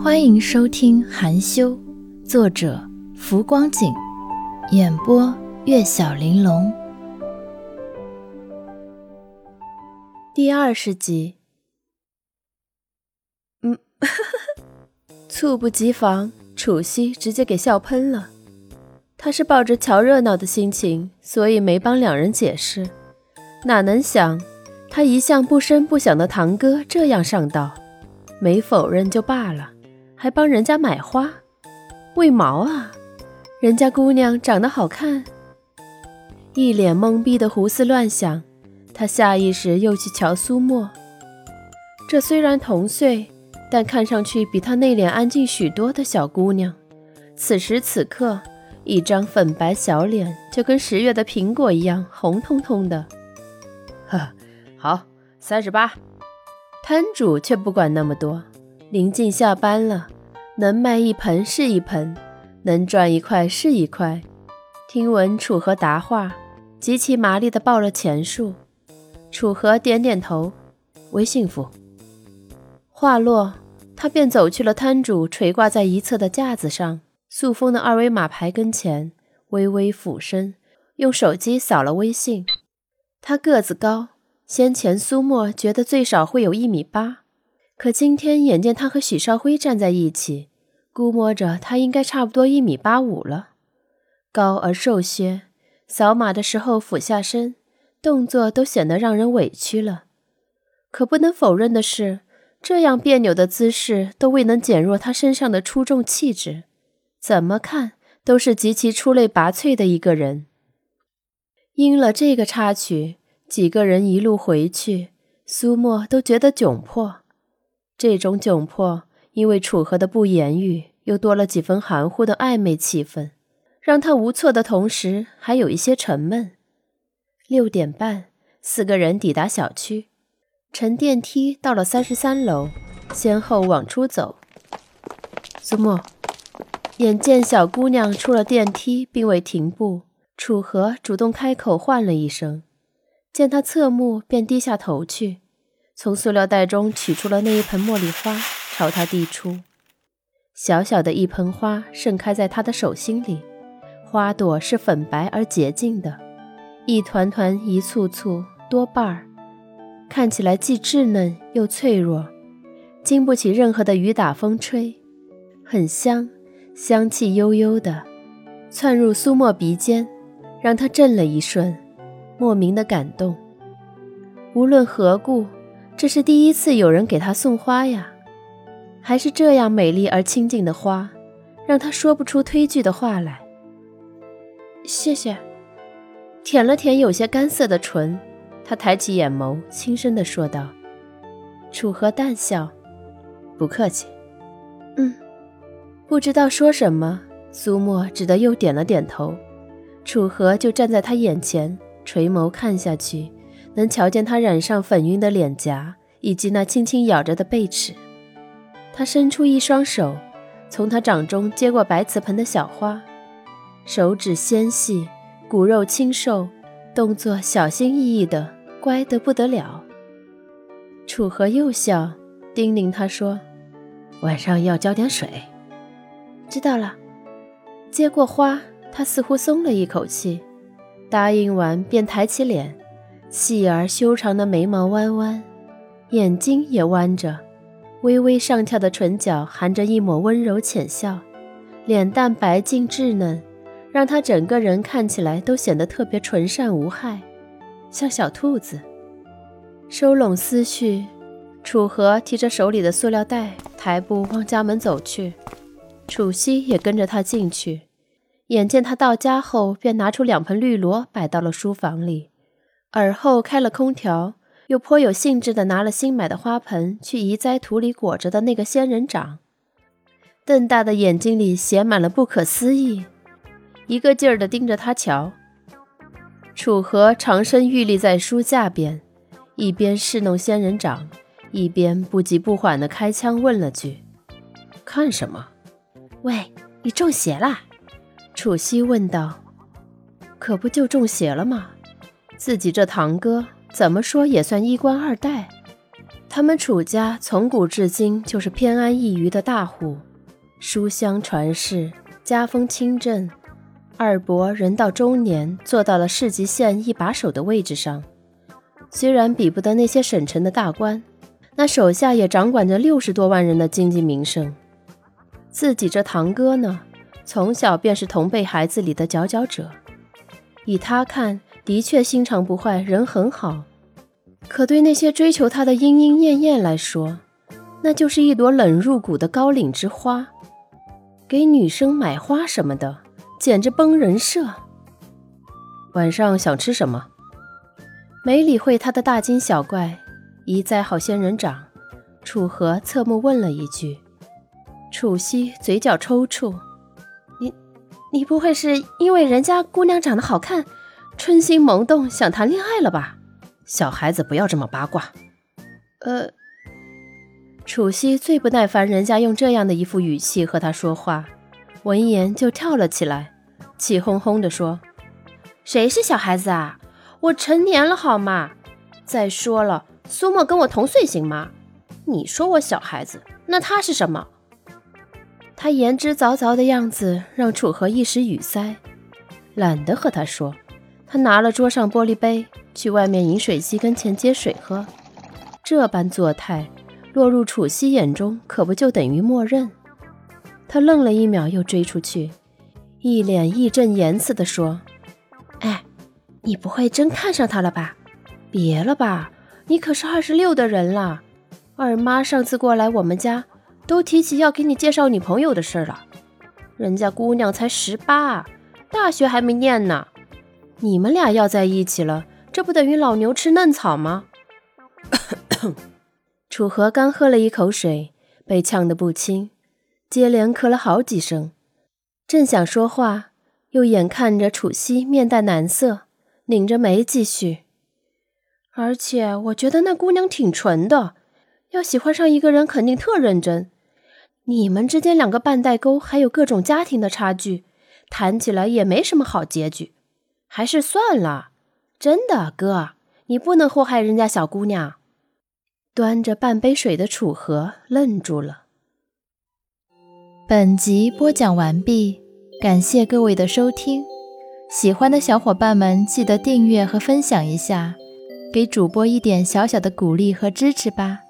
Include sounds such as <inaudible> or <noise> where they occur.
欢迎收听《含羞》，作者浮光景，演播月小玲珑，第二十集。嗯，<laughs> 猝不及防，楚西直接给笑喷了。他是抱着瞧热闹的心情，所以没帮两人解释。哪能想，他一向不声不响的堂哥这样上道，没否认就罢了。还帮人家买花，为毛啊？人家姑娘长得好看。一脸懵逼的胡思乱想，他下意识又去瞧苏沫。这虽然同岁，但看上去比他内敛安静许多的小姑娘，此时此刻，一张粉白小脸就跟十月的苹果一样红彤彤的。<laughs> 呵，好，三十八。摊主却不管那么多。临近下班了，能卖一盆是一盆，能赚一块是一块。听闻楚河答话，极其麻利地报了钱数。楚河点点头，微信付。话落，他便走去了摊主垂挂在一侧的架子上，塑封的二维码牌跟前，微微俯身，用手机扫了微信。他个子高，先前苏沫觉得最少会有一米八。可今天眼见他和许少辉站在一起，估摸着他应该差不多一米八五了，高而瘦削，扫码的时候俯下身，动作都显得让人委屈了。可不能否认的是，这样别扭的姿势都未能减弱他身上的出众气质，怎么看都是极其出类拔萃的一个人。因了这个插曲，几个人一路回去，苏沫都觉得窘迫。这种窘迫，因为楚河的不言语，又多了几分含糊的暧昧气氛，让他无措的同时，还有一些沉闷。六点半，四个人抵达小区，乘电梯到了三十三楼，先后往出走。苏沫，眼见小姑娘出了电梯，并未停步，楚河主动开口唤了一声，见他侧目，便低下头去。从塑料袋中取出了那一盆茉莉花，朝他递出。小小的一盆花盛开在他的手心里，花朵是粉白而洁净的，一团团、一簇簇、多瓣儿，看起来既稚嫩又脆弱，经不起任何的雨打风吹，很香，香气悠悠的，窜入苏沫鼻尖，让他震了一瞬，莫名的感动。无论何故。这是第一次有人给他送花呀，还是这样美丽而清静的花，让他说不出推拒的话来。谢谢，舔了舔有些干涩的唇，他抬起眼眸，轻声地说道。楚河淡笑，不客气。嗯，不知道说什么，苏沫只得又点了点头。楚河就站在他眼前，垂眸看下去。能瞧见他染上粉晕的脸颊，以及那轻轻咬着的贝齿。他伸出一双手，从他掌中接过白瓷盆的小花，手指纤细，骨肉清瘦，动作小心翼翼的，乖得不得了。楚河又笑，叮咛他说：“晚上要浇点水。”知道了。接过花，他似乎松了一口气，答应完便抬起脸。细而修长的眉毛弯弯，眼睛也弯着，微微上翘的唇角含着一抹温柔浅笑，脸蛋白净稚嫩，让她整个人看起来都显得特别纯善无害，像小兔子。收拢思绪，楚河提着手里的塑料袋，抬步往家门走去。楚西也跟着他进去，眼见他到家后，便拿出两盆绿萝摆到了书房里。而后开了空调，又颇有兴致地拿了新买的花盆去移栽土里裹着的那个仙人掌，瞪大的眼睛里写满了不可思议，一个劲儿地盯着他瞧。楚河长身玉立在书架边，一边侍弄仙人掌，一边不急不缓地开枪问了句：“看什么？”“喂，你中邪啦？”楚西问道。“可不就中邪了吗？”自己这堂哥怎么说也算一官二代，他们楚家从古至今就是偏安一隅的大户，书香传世，家风清正。二伯人到中年，做到了市级县一把手的位置上，虽然比不得那些省城的大官，那手下也掌管着六十多万人的经济民生。自己这堂哥呢，从小便是同辈孩子里的佼佼者，以他看，的确心肠不坏，人很好。可对那些追求他的莺莺燕燕来说，那就是一朵冷入骨的高岭之花，给女生买花什么的。简直崩人设！晚上想吃什么？没理会他的大惊小怪，一再好仙人掌。楚河侧目问了一句。楚西嘴角抽搐：“，你不会是因为人家姑娘长得好看，春心萌动想谈恋爱了吧？小孩子不要这么八卦。”呃，楚西最不耐烦人家用这样的一副语气和他说话。闻言就跳了起来，气哄哄地说：“谁是小孩子啊？我成年了好吗？再说了，苏沫跟我同岁行吗？你说我小孩子，那他是什么？”他言之凿凿的样子让楚河一时语塞，懒得和他说。他拿了桌上玻璃杯，去外面饮水机跟前接水喝。这般作态，落入楚西眼中，可不就等于默认？他愣了一秒，又追出去，一脸义正言辞地说：“哎，你不会真看上他了吧？别了吧，你可是二十六的人了。二妈上次过来我们家，都提起要给你介绍女朋友的事了。人家姑娘才十八，大学还没念呢。你们俩要在一起了，这不等于老牛吃嫩草吗？” <coughs> 楚河刚喝了一口水，被呛得不轻。接连咳了好几声，正想说话，又眼看着楚西面带难色，拧着眉继续。而且我觉得那姑娘挺纯的，要喜欢上一个人肯定特认真。你们之间两个半代沟，还有各种家庭的差距，谈起来也没什么好结局，还是算了。真的，哥，你不能祸害人家小姑娘。端着半杯水的楚河愣住了。本集播讲完毕，感谢各位的收听。喜欢的小伙伴们记得订阅和分享一下，给主播一点小小的鼓励和支持吧。